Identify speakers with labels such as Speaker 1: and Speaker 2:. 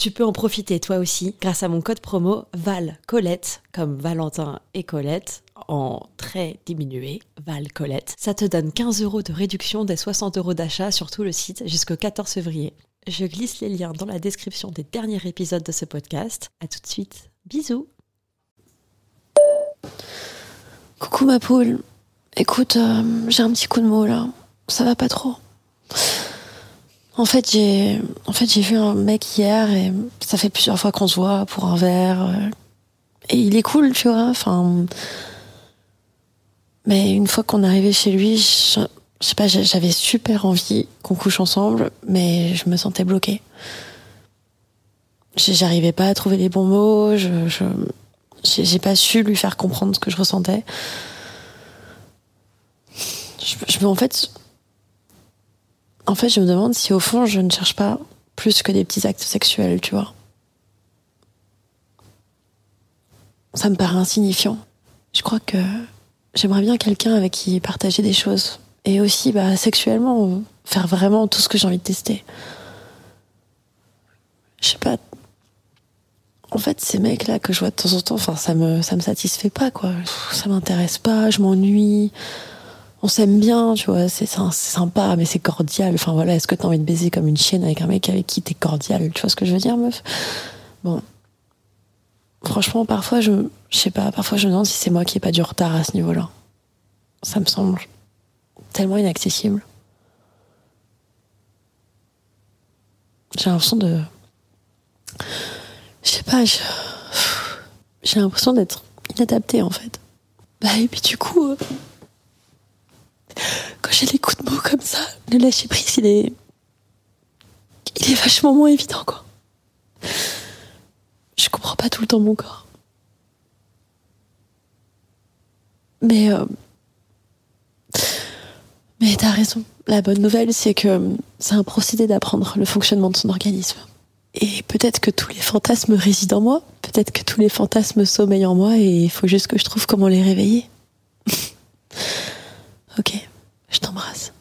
Speaker 1: Tu peux en profiter toi aussi grâce à mon code promo Val Colette, comme Valentin et Colette, en très diminué, Val Colette. Ça te donne 15 euros de réduction des 60 euros d'achat sur tout le site jusqu'au 14 février. Je glisse les liens dans la description des derniers épisodes de ce podcast. À tout de suite. Bisous.
Speaker 2: Coucou ma poule. Écoute, euh, j'ai un petit coup de mots là. Ça va pas trop. En fait, j'ai vu un mec hier et ça fait plusieurs fois qu'on se voit pour un verre. euh, Et il est cool, tu vois. Mais une fois qu'on est arrivé chez lui, j'avais super envie qu'on couche ensemble, mais je me sentais bloquée. J'arrivais pas à trouver les bons mots. Je, j'ai pas su lui faire comprendre ce que je ressentais. Je, en fait, en fait, je me demande si au fond, je ne cherche pas plus que des petits actes sexuels, tu vois. Ça me paraît insignifiant. Je crois que j'aimerais bien quelqu'un avec qui partager des choses. Et aussi, bah, sexuellement, faire vraiment tout ce que j'ai envie de tester. Je sais pas. En fait, ces mecs-là que je vois de temps en temps, enfin, ça me, ça me satisfait pas, quoi. Ça m'intéresse pas, je m'ennuie on s'aime bien, tu vois, c'est sympa, mais c'est cordial. Enfin voilà, est-ce que t'as envie de baiser comme une chienne avec un mec avec qui t'es cordial? Tu vois ce que je veux dire, meuf? Bon. Franchement, parfois, je, je sais pas, parfois je me demande si c'est moi qui ai pas du retard à ce niveau-là. Ça me semble tellement inaccessible. J'ai l'impression de. Je sais pas, j'ai l'impression d'être inadaptée en fait. Bah, et puis du coup. euh, j'ai des coups de mots comme ça, le lâcher prise, il est. Il est vachement moins évident, quoi. Je comprends pas tout le temps mon corps. Mais. euh, Mais t'as raison. La bonne nouvelle, c'est que euh, c'est un procédé d'apprendre le fonctionnement de son organisme. Et peut-être que tous les fantasmes résident en moi, peut-être que tous les fantasmes sommeillent en moi et il faut juste que je trouve comment les réveiller. ok. Je t'embrasse.